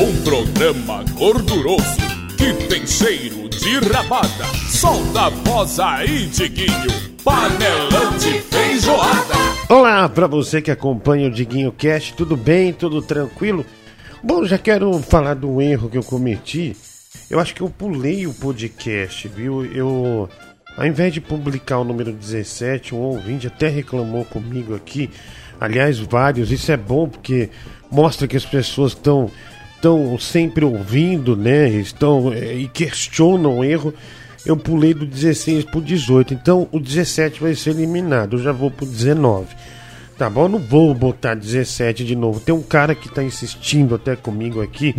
Um programa gorduroso que tem cheiro de rabada. Solta a voz aí, Diguinho. Panelão de feijoada. Olá para você que acompanha o Diguinho Cast, tudo bem? Tudo tranquilo? Bom, já quero falar do erro que eu cometi. Eu acho que eu pulei o podcast, viu? Eu, ao invés de publicar o número 17, um ouvinte até reclamou comigo aqui. Aliás, vários. Isso é bom porque mostra que as pessoas estão estão sempre ouvindo, né? Estão é, e questionam o erro. Eu pulei do 16 para o 18, então o 17 vai ser eliminado. Eu já vou para o 19. Tá bom? Eu não vou botar 17 de novo. Tem um cara que está insistindo até comigo aqui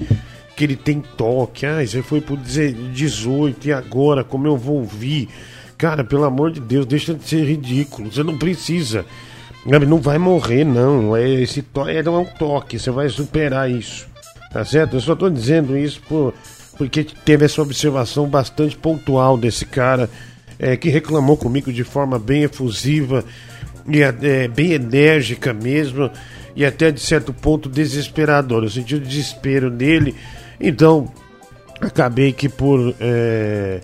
que ele tem toque. Ah, você foi pro 18 e agora como eu vou ouvir? Cara, pelo amor de Deus, deixa de ser ridículo. Você não precisa. Não vai morrer, não. É, esse toque é um toque. Você vai superar isso. Tá certo? Eu só tô dizendo isso por, porque teve essa observação bastante pontual desse cara é, que reclamou comigo de forma bem efusiva e é, bem enérgica mesmo e até de certo ponto desesperador. Eu senti o desespero nele, então acabei que por é,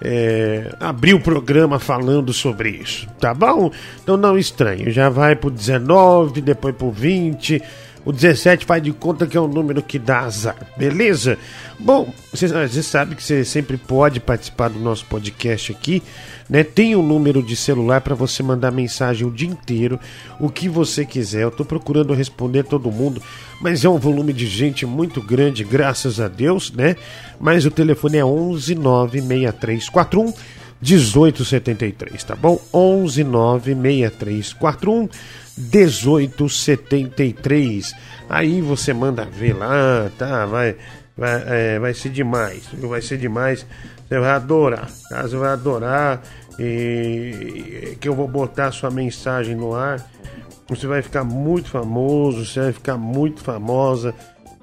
é, abrir o programa falando sobre isso, tá bom? Então não estranho, já vai pro 19, depois pro 20 o 17 faz de conta que é um número que dá azar, beleza? Bom, você, você sabe que você sempre pode participar do nosso podcast aqui, né? Tem um número de celular para você mandar mensagem o dia inteiro, o que você quiser. Eu tô procurando responder todo mundo, mas é um volume de gente muito grande, graças a Deus, né? Mas o telefone é 11 96341 1873, tá bom? 11 96341 1873. Aí você manda ver lá, tá? Vai, vai, é, vai ser demais, vai ser demais. Você vai adorar, tá? Você vai adorar e que eu vou botar sua mensagem no ar. Você vai ficar muito famoso, você vai ficar muito famosa.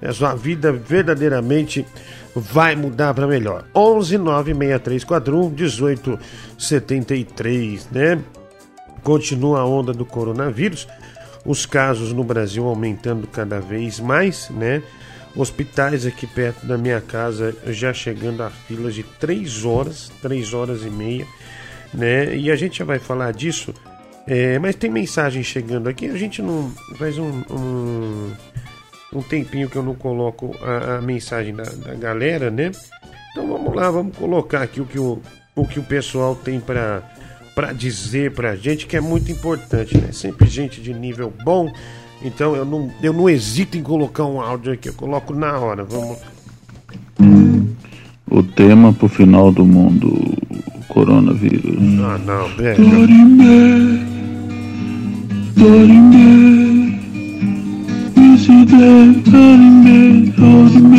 A sua vida verdadeiramente vai mudar para melhor. 11 96341 1873, né? Continua a onda do coronavírus, os casos no Brasil aumentando cada vez mais, né? Hospitais aqui perto da minha casa já chegando a filas de 3 horas, 3 horas e meia, né? E a gente já vai falar disso, é, mas tem mensagem chegando aqui, a gente não faz um, um, um tempinho que eu não coloco a, a mensagem da, da, galera, né? Então vamos lá, vamos colocar aqui o que o, o, que o pessoal tem para para dizer pra gente que é muito importante, né? Sempre gente de nível bom. Então eu não, eu não hesito em colocar um áudio aqui, eu coloco na hora. Vamos. O tema pro final do mundo, coronavírus. Ah, não, pega. Dorime, dorime, Dorime, dorime,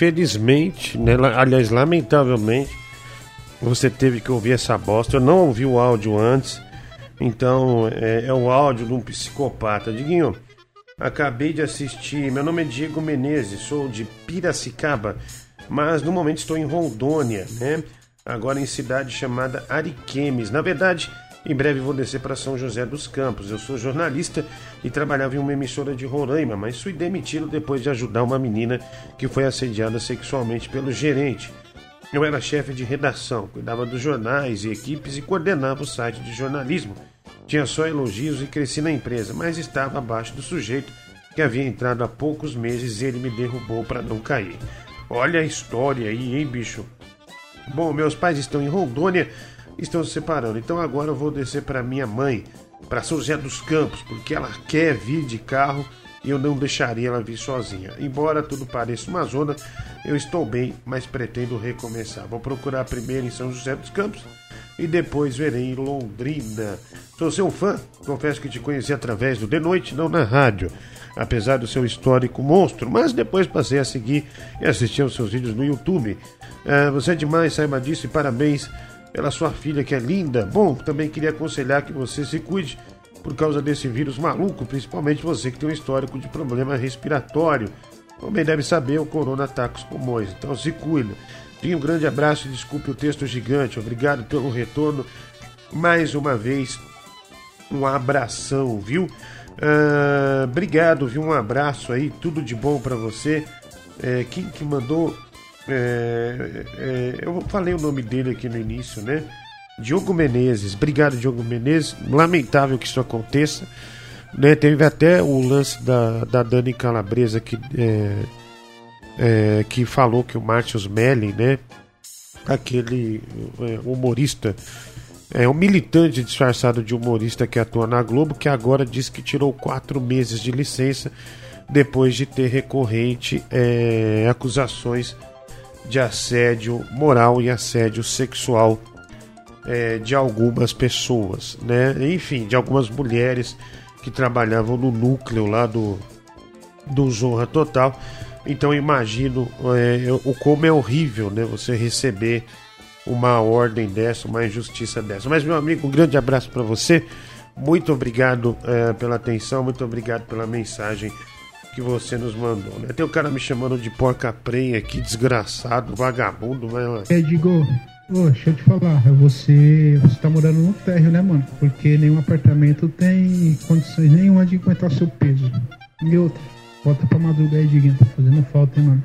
infelizmente, né, aliás, lamentavelmente, você teve que ouvir essa bosta. Eu não ouvi o áudio antes, então é, é o áudio de um psicopata. Diguinho, acabei de assistir. Meu nome é Diego Menezes, sou de Piracicaba, mas no momento estou em Rondônia, né? Agora em cidade chamada Ariquemes. Na verdade, em breve vou descer para São José dos Campos. Eu sou jornalista e trabalhava em uma emissora de Roraima, mas fui demitido depois de ajudar uma menina que foi assediada sexualmente pelo gerente. Eu era chefe de redação, cuidava dos jornais e equipes e coordenava o site de jornalismo. Tinha só elogios e cresci na empresa, mas estava abaixo do sujeito que havia entrado há poucos meses e ele me derrubou para não cair. Olha a história aí, hein, bicho? Bom, meus pais estão em Rondônia estão se separando. Então agora eu vou descer para minha mãe, para São José dos Campos, porque ela quer vir de carro e eu não deixaria ela vir sozinha. Embora tudo pareça uma zona, eu estou bem, mas pretendo recomeçar. Vou procurar primeiro em São José dos Campos e depois verei em Londrina. Sou seu fã, confesso que te conheci através do De Noite, não na rádio. Apesar do seu histórico monstro, mas depois passei a seguir e assistir aos seus vídeos no YouTube. Ah, você é demais, saiba disso e parabéns pela sua filha que é linda. Bom, também queria aconselhar que você se cuide por causa desse vírus maluco, principalmente você que tem um histórico de problema respiratório. Bem deve saber, o corona ataca os pulmões, então se cuida. Um grande abraço e desculpe o texto gigante. Obrigado pelo retorno. Mais uma vez, um abração, viu? Uh, obrigado, viu? Um abraço aí, tudo de bom para você. É, quem que mandou? É, é, eu falei o nome dele aqui no início, né? Diogo Menezes. Obrigado, Diogo Menezes. Lamentável que isso aconteça. Né? Teve até o lance da, da Dani Calabresa que, é, é, que falou que o Márcio Melli, né? Aquele é, humorista é um militante disfarçado de humorista que atua na Globo, que agora diz que tirou quatro meses de licença depois de ter recorrente é, acusações de assédio moral e assédio sexual é, de algumas pessoas, né? Enfim, de algumas mulheres que trabalhavam no núcleo lá do, do Zorra Total. Então imagino é, o como é horrível, né? Você receber uma ordem dessa, uma injustiça dessa. Mas, meu amigo, um grande abraço para você. Muito obrigado é, pela atenção, muito obrigado pela mensagem que você nos mandou. Né? Tem o um cara me chamando de porca prenha aqui, desgraçado, vagabundo, mas. É, digo, deixa eu te falar, você, você tá morando no térreo, né, mano? Porque nenhum apartamento tem condições nenhuma de aguentar seu peso. E outra, bota pra madrugar aí, Diguinho, tá fazendo falta, hein, mano?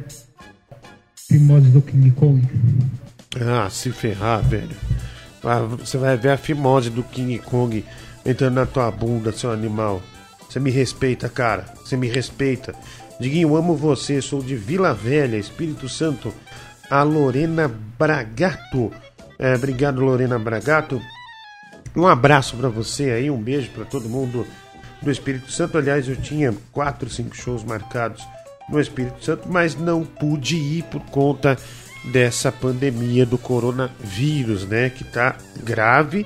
Fimose do King Kong. Ah, se ferrar, velho. Ah, você vai ver a fimose do King Kong entrando na tua bunda, seu animal. Você me respeita, cara. Você me respeita. Diguinho, amo você. Sou de Vila Velha, Espírito Santo. A Lorena Bragato. É, obrigado, Lorena Bragato. Um abraço para você aí, um beijo para todo mundo do Espírito Santo. Aliás, eu tinha quatro, cinco shows marcados no Espírito Santo, mas não pude ir por conta dessa pandemia do coronavírus, né? Que tá grave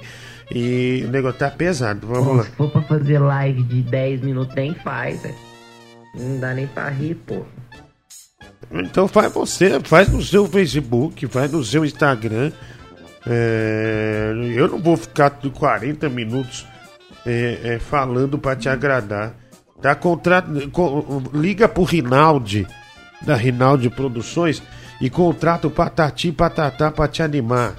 e o negócio tá pesado. Vamos lá. Se for pra fazer live de 10 minutos, nem faz, né? Não dá nem pra rir, pô. Então faz você, faz no seu Facebook, faz no seu Instagram. É, eu não vou ficar de 40 minutos é, é, falando para te agradar. Tá, contra... Liga pro Rinaldi, da Rinaldi Produções e contrata o Patati Patatá pra te animar.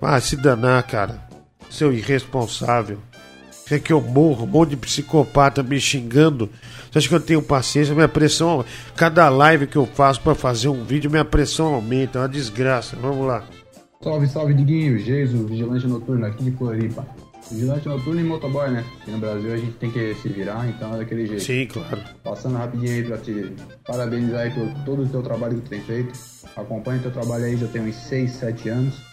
Ah, se danar, cara. Seu irresponsável. Quer que eu morro? Um monte de psicopata me xingando. Você acha que eu tenho paciência? Minha pressão. Cada live que eu faço para fazer um vídeo, minha pressão aumenta. É uma desgraça. Vamos lá. Salve, salve, Diguinho. Jesus, vigilante noturno aqui de Floripa. Vigilante noturno e motoboy, né? Aqui no Brasil a gente tem que se virar, então é daquele jeito. Sim, claro. Passando rapidinho aí pra te parabenizar aí por todo o teu trabalho que tu tem feito. Acompanho teu trabalho aí já tem uns 6, 7 anos.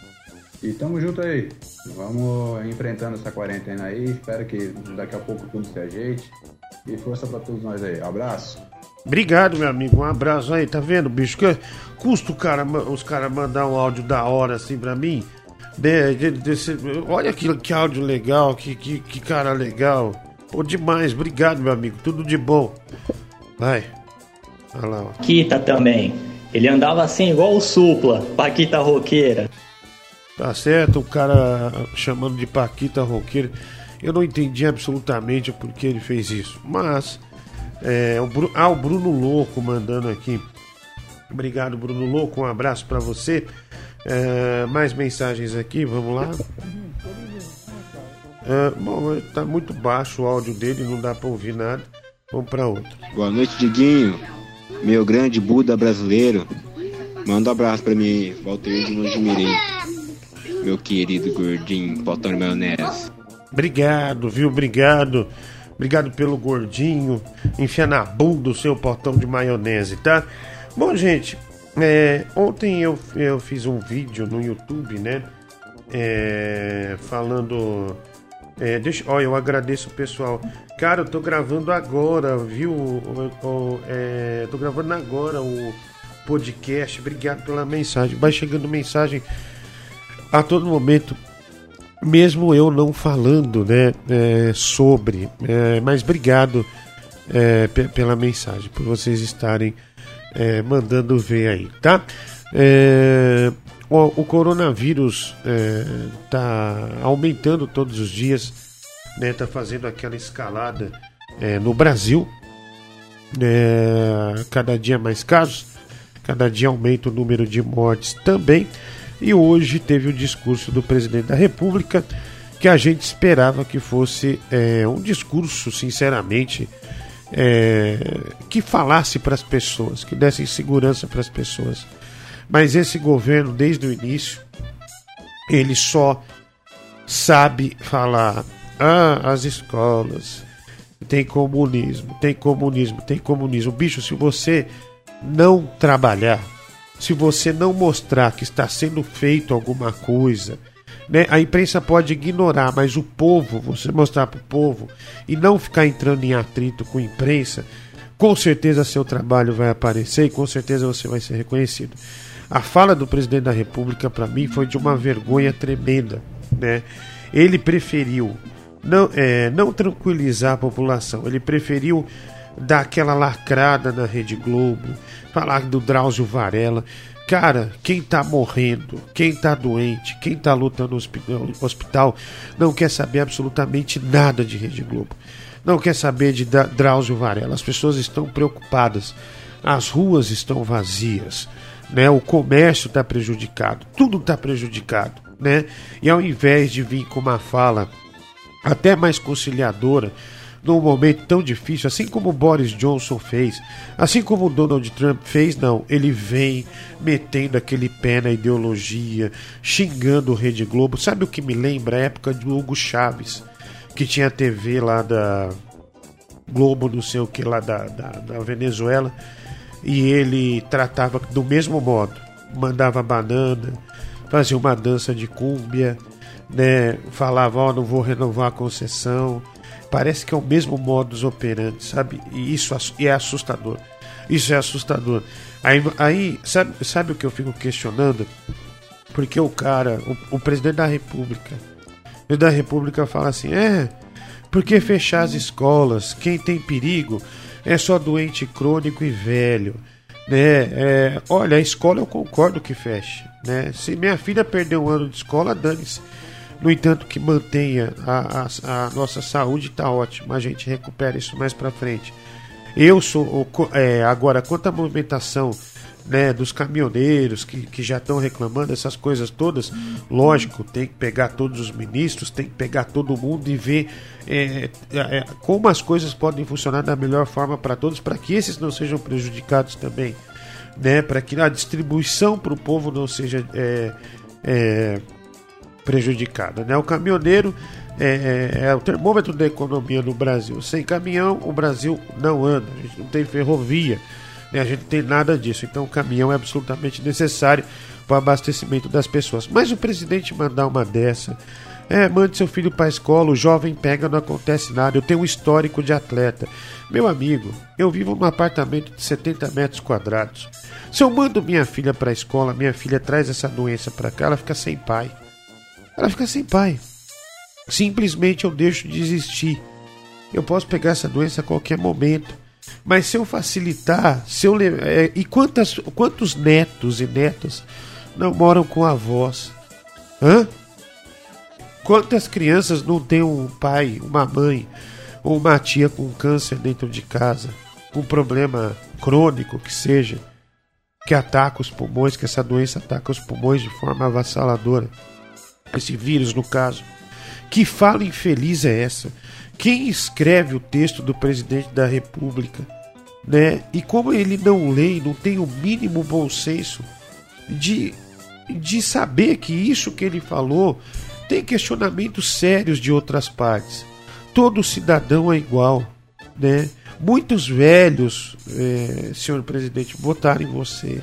E tamo junto aí. Vamos enfrentando essa quarentena aí. Espero que daqui a pouco tudo se ajeite. E força para todos nós aí. Abraço. Obrigado, meu amigo. Um abraço aí. Tá vendo, bicho? Que custa cara, os caras mandar um áudio da hora assim pra mim? De, de, desse, olha que, que áudio legal, que, que, que cara legal. Pô, demais. Obrigado, meu amigo. Tudo de bom. Vai. Olha lá, ó. Kita também. Ele andava assim igual o Supla, Paquita Roqueira. Tá certo, o cara chamando de Paquita Roqueira. Eu não entendi absolutamente por que ele fez isso. Mas, é, o Bruno, ah, o Bruno Louco mandando aqui. Obrigado, Bruno Louco. Um abraço para você. É, mais mensagens aqui, vamos lá. É, bom, tá muito baixo o áudio dele, não dá para ouvir nada. Vamos para outro. Boa noite, Diguinho meu grande Buda brasileiro. Manda um abraço pra mim, Valteir de Mojimirim. Meu querido gordinho, potão de maionese. Obrigado, viu? Obrigado. Obrigado pelo gordinho. Enfia na bunda o seu potão de maionese, tá? Bom, gente, é, ontem eu, eu fiz um vídeo no YouTube, né? É, falando é, deixa, eu agradeço o pessoal. Cara, eu tô gravando agora, viu? É, tô gravando agora o podcast. Obrigado pela mensagem. Vai chegando mensagem a todo momento, mesmo eu não falando, né? É, sobre. É, mas obrigado é, pela mensagem, por vocês estarem é, mandando ver aí, tá? É, o, o coronavírus está é, aumentando todos os dias, né, fazendo aquela escalada no Brasil, é, cada dia mais casos, Cada dia aumenta o número de mortes também. E hoje teve o discurso do presidente da República, que a gente esperava que fosse é, um discurso, sinceramente, é, que falasse para as pessoas, que desse segurança para as pessoas. Mas esse governo, desde o início, ele só sabe falar: ah, as escolas, tem comunismo, tem comunismo, tem comunismo. Bicho, se você não trabalhar, se você não mostrar que está sendo feito alguma coisa, né, a imprensa pode ignorar, mas o povo, você mostrar para o povo e não ficar entrando em atrito com a imprensa, com certeza seu trabalho vai aparecer e com certeza você vai ser reconhecido. A fala do presidente da República para mim foi de uma vergonha tremenda, né? Ele preferiu não, é, não tranquilizar a população, ele preferiu dar aquela lacrada na Rede Globo, falar do Drauzio Varela. Cara, quem tá morrendo, quem tá doente, quem tá lutando no hospital, não quer saber absolutamente nada de Rede Globo. Não quer saber de Drauzio Varela. As pessoas estão preocupadas. As ruas estão vazias. Né? O comércio está prejudicado. Tudo está prejudicado. Né? E ao invés de vir com uma fala até mais conciliadora, num momento tão difícil, assim como Boris Johnson fez, assim como Donald Trump fez, não, ele vem metendo aquele pé na ideologia, xingando o Rede Globo. Sabe o que me lembra? A época do Hugo Chaves, que tinha a TV lá da Globo, não sei o que, lá da, da, da Venezuela, e ele tratava do mesmo modo, mandava banana, fazia uma dança de cúmbia, né, falava, ó, oh, não vou renovar a concessão, Parece que é o mesmo modus operandi, sabe? E isso é assustador. Isso é assustador. Aí, aí sabe, sabe o que eu fico questionando? Porque o cara, o, o presidente da República, o da República fala assim: é, porque fechar as escolas? Quem tem perigo é só doente crônico e velho. Né? É, olha, a escola eu concordo que feche. Né? Se minha filha perder um ano de escola, dane-se. No entanto, que mantenha a, a, a nossa saúde está ótimo. A gente recupera isso mais para frente. Eu sou é, agora quanto à movimentação né, dos caminhoneiros que, que já estão reclamando essas coisas todas, lógico, tem que pegar todos os ministros, tem que pegar todo mundo e ver é, é, como as coisas podem funcionar da melhor forma para todos, para que esses não sejam prejudicados também, né, para que a distribuição para o povo não seja é, é prejudicada. Né? O caminhoneiro é, é, é, o termômetro da economia no Brasil. Sem caminhão, o Brasil não anda. A gente não tem ferrovia, né? a gente não tem nada disso. Então, o caminhão é absolutamente necessário para o abastecimento das pessoas. Mas o presidente mandar uma dessa. É, mande seu filho para a escola, o jovem pega, não acontece nada. Eu tenho um histórico de atleta. Meu amigo, eu vivo num apartamento de 70 metros quadrados. Se eu mando minha filha para a escola, minha filha traz essa doença para cá, ela fica sem pai ela fica sem pai. Simplesmente eu deixo de existir. Eu posso pegar essa doença a qualquer momento. Mas se eu facilitar, se eu é, e quantas, quantos netos e netas não moram com avós? Hã? Quantas crianças não têm um pai, uma mãe ou uma tia com câncer dentro de casa, com um problema crônico que seja, que ataca os pulmões, que essa doença ataca os pulmões de forma avassaladora? Esse vírus no caso. Que fala infeliz é essa? Quem escreve o texto do presidente da República? Né? E como ele não lê, não tem o mínimo bom senso de, de saber que isso que ele falou tem questionamentos sérios de outras partes. Todo cidadão é igual, né? Muitos velhos, é, senhor presidente, votaram em você.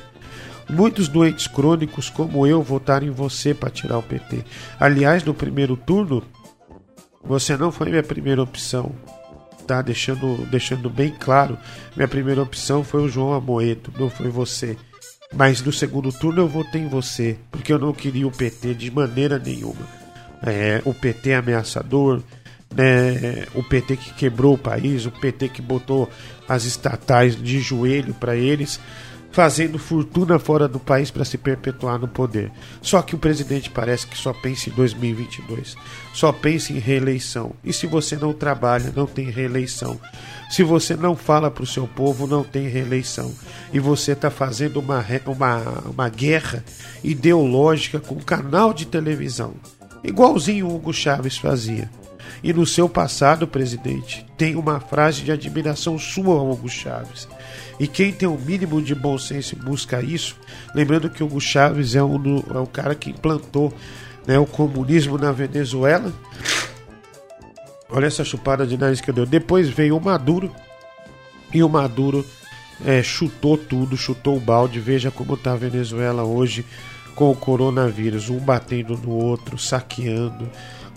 Muitos doentes crônicos como eu votaram em você para tirar o PT. Aliás, no primeiro turno, você não foi minha primeira opção. Tá deixando, deixando bem claro, minha primeira opção foi o João Amoedo, não foi você. Mas no segundo turno eu votei em você, porque eu não queria o PT de maneira nenhuma. É, o PT ameaçador, né, o PT que quebrou o país, o PT que botou as estatais de joelho para eles fazendo fortuna fora do país para se perpetuar no poder. Só que o presidente parece que só pensa em 2022, só pensa em reeleição. E se você não trabalha, não tem reeleição. Se você não fala para o seu povo, não tem reeleição. E você está fazendo uma, uma, uma guerra ideológica com um canal de televisão, igualzinho o Hugo Chaves fazia. E no seu passado, presidente, tem uma frase de admiração sua Hugo Chaves. E quem tem o um mínimo de bom senso busca isso, lembrando que Hugo Chaves é, um, é o cara que implantou né, o comunismo na Venezuela. Olha essa chupada de nariz que eu dei. Depois veio o Maduro. E o Maduro é, chutou tudo, chutou o balde. Veja como está a Venezuela hoje com o coronavírus, um batendo no outro, saqueando.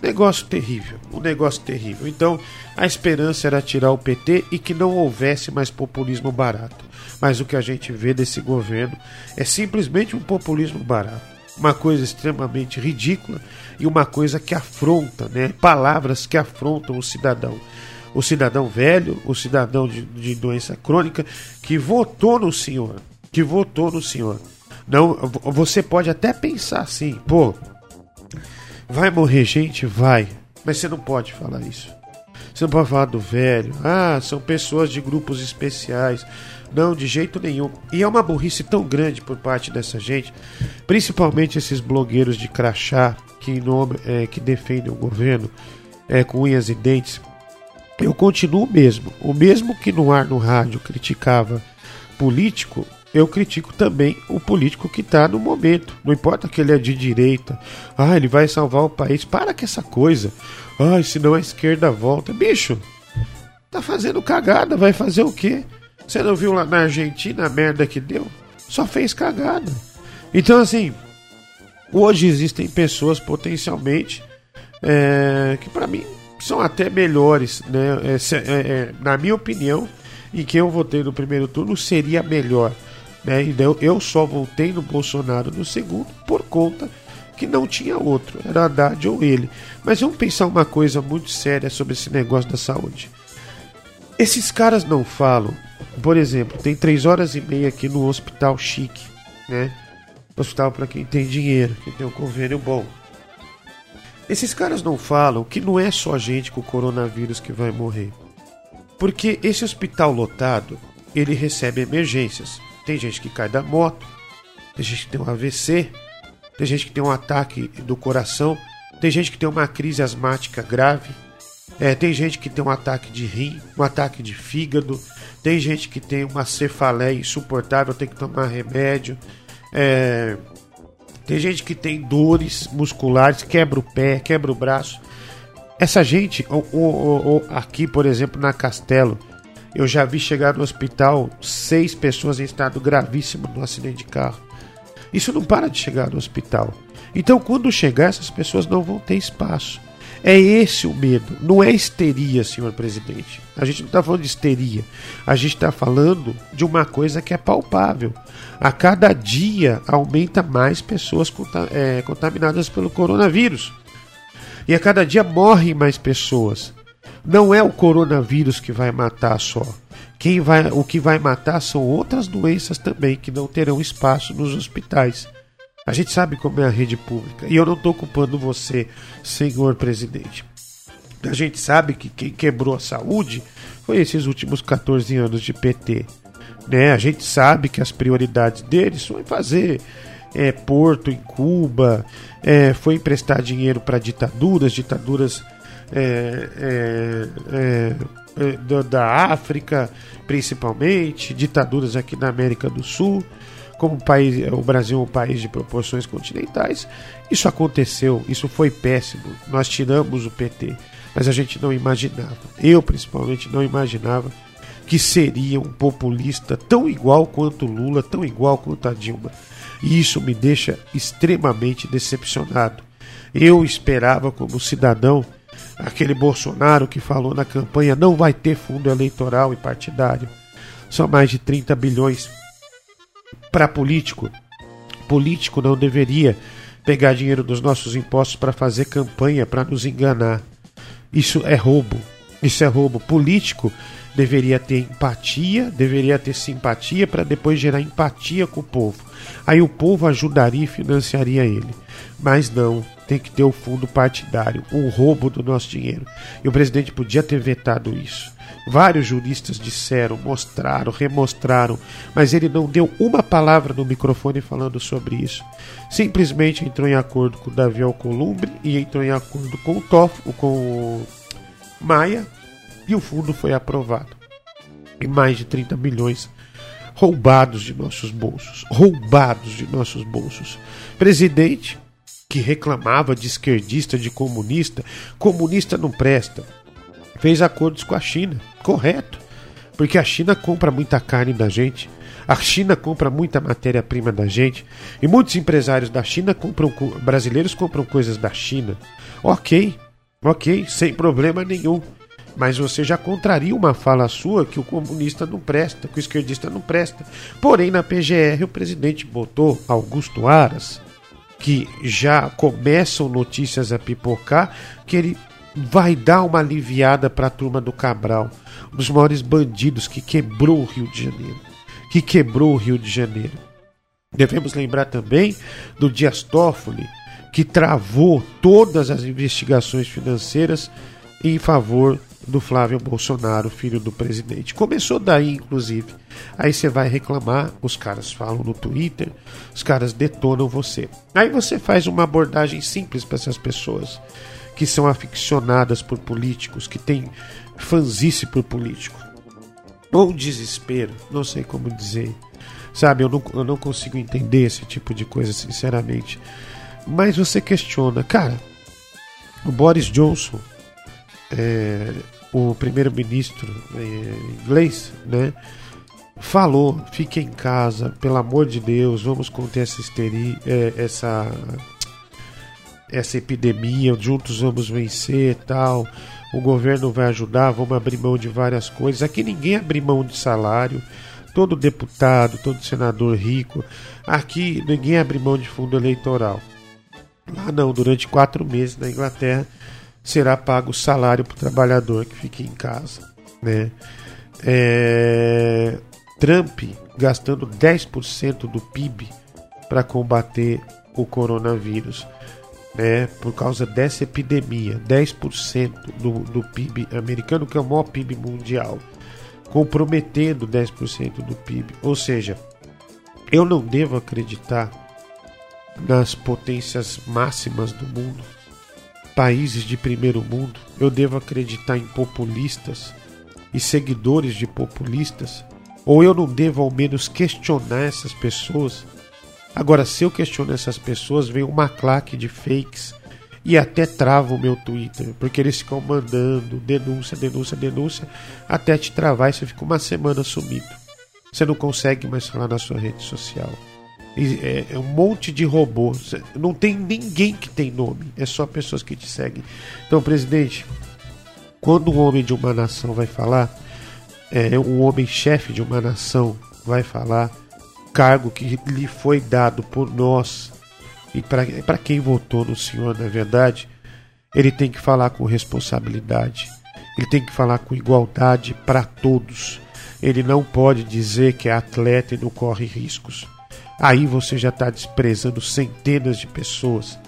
Negócio terrível, um negócio terrível. Então, a esperança era tirar o PT e que não houvesse mais populismo barato. Mas o que a gente vê desse governo é simplesmente um populismo barato. Uma coisa extremamente ridícula e uma coisa que afronta, né? Palavras que afrontam o cidadão. O cidadão velho, o cidadão de, de doença crônica que votou no senhor, que votou no senhor. Não, você pode até pensar assim, pô, Vai morrer gente? Vai. Mas você não pode falar isso. Você não pode falar do velho. Ah, são pessoas de grupos especiais. Não, de jeito nenhum. E é uma burrice tão grande por parte dessa gente, principalmente esses blogueiros de crachá que, nome, é, que defendem o governo é, com unhas e dentes. Eu continuo mesmo. O mesmo que no ar no rádio criticava político, eu critico também o político que está no momento. Não importa que ele é de direita. Ah, ele vai salvar o país. Para com essa coisa. Ah, senão a esquerda volta. Bicho, tá fazendo cagada. Vai fazer o quê? Você não viu lá na Argentina a merda que deu? Só fez cagada. Então, assim, hoje existem pessoas potencialmente é, que, para mim, são até melhores. Né? É, é, é, na minha opinião, em quem eu votei no primeiro turno seria melhor. Né? Então eu só voltei no Bolsonaro no segundo por conta que não tinha outro, era Haddad ou ele. Mas vamos pensar uma coisa muito séria sobre esse negócio da saúde. Esses caras não falam, por exemplo, tem três horas e meia aqui no hospital chique, né? Hospital para quem tem dinheiro, que tem um convênio bom. Esses caras não falam que não é só gente com coronavírus que vai morrer. Porque esse hospital lotado, ele recebe emergências. Tem gente que cai da moto, tem gente que tem um AVC, tem gente que tem um ataque do coração, tem gente que tem uma crise asmática grave, é, tem gente que tem um ataque de rim, um ataque de fígado, tem gente que tem uma cefaleia insuportável, tem que tomar remédio, é, tem gente que tem dores musculares, quebra o pé, quebra o braço. Essa gente, ou, ou, ou, aqui, por exemplo, na Castelo, eu já vi chegar no hospital seis pessoas em estado gravíssimo no acidente de carro. Isso não para de chegar no hospital. Então, quando chegar, essas pessoas não vão ter espaço. É esse o medo, não é histeria, senhor presidente. A gente não está falando de histeria, a gente está falando de uma coisa que é palpável. A cada dia aumenta mais pessoas é, contaminadas pelo coronavírus. E a cada dia morrem mais pessoas. Não é o coronavírus que vai matar só. Quem vai, o que vai matar são outras doenças também que não terão espaço nos hospitais. A gente sabe como é a rede pública. E eu não estou culpando você, senhor presidente. A gente sabe que quem quebrou a saúde foi esses últimos 14 anos de PT. Né? A gente sabe que as prioridades deles foi fazer é, porto em Cuba, é, foi emprestar dinheiro para ditaduras, ditaduras é, é, é, é da África, principalmente, ditaduras aqui na América do Sul, como o, país, o Brasil é um país de proporções continentais. Isso aconteceu, isso foi péssimo. Nós tiramos o PT, mas a gente não imaginava, eu principalmente não imaginava que seria um populista tão igual quanto Lula, tão igual quanto a Dilma. E isso me deixa extremamente decepcionado. Eu esperava, como cidadão, aquele Bolsonaro que falou na campanha não vai ter fundo eleitoral e partidário. São mais de 30 bilhões para político. Político não deveria pegar dinheiro dos nossos impostos para fazer campanha, para nos enganar. Isso é roubo. Isso é roubo político. Deveria ter empatia, deveria ter simpatia para depois gerar empatia com o povo. Aí o povo ajudaria e financiaria ele. Mas não, tem que ter o fundo partidário, o roubo do nosso dinheiro. E o presidente podia ter vetado isso. Vários juristas disseram, mostraram, remostraram, mas ele não deu uma palavra no microfone falando sobre isso. Simplesmente entrou em acordo com o Davi Alcolumbre e entrou em acordo com o Toff, com o Maia, e o fundo foi aprovado. E mais de 30 milhões roubados de nossos bolsos. Roubados de nossos bolsos. Presidente que reclamava de esquerdista, de comunista, comunista não presta. Fez acordos com a China, correto. Porque a China compra muita carne da gente, a China compra muita matéria-prima da gente, e muitos empresários da China compram, brasileiros compram coisas da China. Ok, ok, sem problema nenhum. Mas você já contraria uma fala sua que o comunista não presta, que o esquerdista não presta. Porém, na PGR, o presidente botou Augusto Aras, que já começam notícias a pipocar, que ele vai dar uma aliviada para a turma do Cabral, um dos maiores bandidos que quebrou o Rio de Janeiro. Que quebrou o Rio de Janeiro. Devemos lembrar também do Dias Toffoli, que travou todas as investigações financeiras em favor do Flávio Bolsonaro, filho do presidente. Começou daí, inclusive. Aí você vai reclamar, os caras falam no Twitter, os caras detonam você. Aí você faz uma abordagem simples para essas pessoas que são aficionadas por políticos, que têm fanzice por político. Ou desespero, não sei como dizer. Sabe, eu não, eu não consigo entender esse tipo de coisa, sinceramente. Mas você questiona, cara, o Boris Johnson é, o primeiro-ministro é, inglês, né? Falou, fique em casa, pelo amor de Deus, vamos conter essa histeria, é, essa essa epidemia, juntos vamos vencer, tal. O governo vai ajudar, vamos abrir mão de várias coisas. Aqui ninguém abre mão de salário. Todo deputado, todo senador rico. Aqui ninguém abre mão de fundo eleitoral. Lá não, durante quatro meses na Inglaterra será pago o salário para o trabalhador que fique em casa. Né? É... Trump gastando 10% do PIB para combater o coronavírus. Né, por causa dessa epidemia, 10% do, do PIB americano, que é o maior PIB mundial, comprometendo 10% do PIB. Ou seja, eu não devo acreditar nas potências máximas do mundo países de primeiro mundo, eu devo acreditar em populistas e seguidores de populistas? Ou eu não devo ao menos questionar essas pessoas? Agora, se eu questiono essas pessoas, vem uma claque de fakes e até trava o meu Twitter, porque eles ficam mandando denúncia, denúncia, denúncia, até te travar e você fica uma semana sumido. Você não consegue mais falar na sua rede social. É, é, um monte de robôs. Não tem ninguém que tem nome. É só pessoas que te seguem. Então, presidente, quando um homem de uma nação vai falar, é, um homem chefe de uma nação vai falar, cargo que lhe foi dado por nós e para quem votou no senhor, na verdade, ele tem que falar com responsabilidade. Ele tem que falar com igualdade para todos. Ele não pode dizer que é atleta e não corre riscos aí você já está desprezando centenas de pessoas.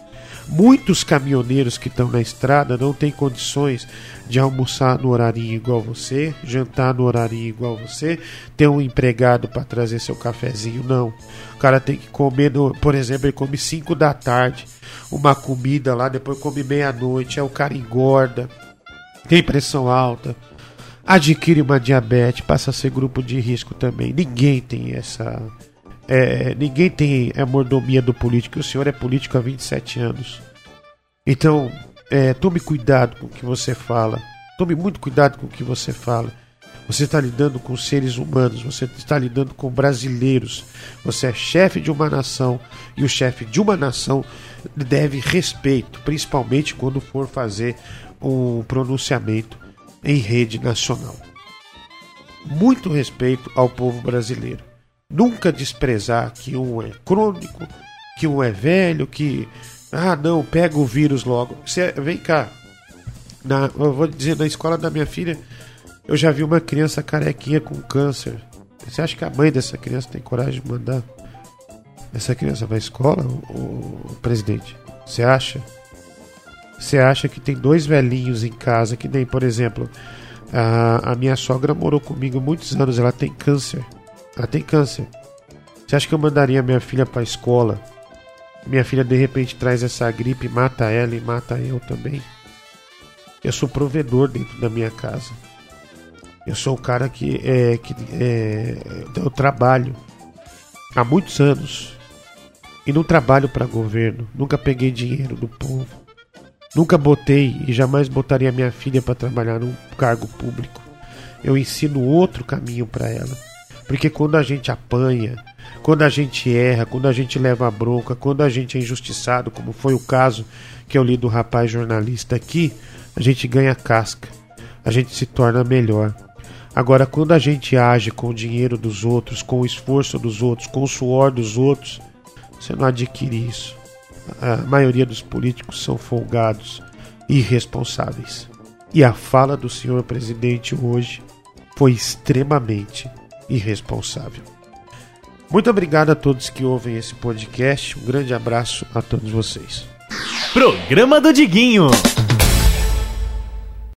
Muitos caminhoneiros que estão na estrada não têm condições de almoçar no horário igual você, jantar no horário igual você, ter um empregado para trazer seu cafezinho, não. O cara tem que comer, no, por exemplo, ele come 5 da tarde, uma comida lá, depois come meia-noite, aí o cara engorda, tem pressão alta, adquire uma diabetes, passa a ser grupo de risco também. Ninguém tem essa é, ninguém tem a mordomia do político. O senhor é político há 27 anos. Então, é, tome cuidado com o que você fala. Tome muito cuidado com o que você fala. Você está lidando com seres humanos, você está lidando com brasileiros. Você é chefe de uma nação e o chefe de uma nação deve respeito, principalmente quando for fazer um pronunciamento em rede nacional. Muito respeito ao povo brasileiro. Nunca desprezar que um é crônico, que um é velho, que. Ah, não, pega o vírus logo. Você, vem cá. Na, eu vou dizer, na escola da minha filha, eu já vi uma criança carequinha com câncer. Você acha que a mãe dessa criança tem coragem de mandar essa criança pra escola, o, o presidente? Você acha? Você acha que tem dois velhinhos em casa, que nem, por exemplo, a, a minha sogra morou comigo muitos anos, ela tem câncer. Ela tem câncer. Você acha que eu mandaria minha filha pra escola? Minha filha de repente traz essa gripe, mata ela e mata eu também. Eu sou provedor dentro da minha casa. Eu sou o cara que é que é, eu trabalho há muitos anos e não trabalho para governo. Nunca peguei dinheiro do povo. Nunca botei e jamais botaria minha filha para trabalhar num cargo público. Eu ensino outro caminho para ela. Porque quando a gente apanha, quando a gente erra, quando a gente leva a bronca, quando a gente é injustiçado, como foi o caso que eu li do rapaz jornalista aqui, a gente ganha casca, a gente se torna melhor. Agora, quando a gente age com o dinheiro dos outros, com o esforço dos outros, com o suor dos outros, você não adquire isso. A maioria dos políticos são folgados, irresponsáveis. E a fala do senhor presidente hoje foi extremamente irresponsável. Muito obrigado a todos que ouvem esse podcast. Um grande abraço a todos vocês. Programa do Diguinho.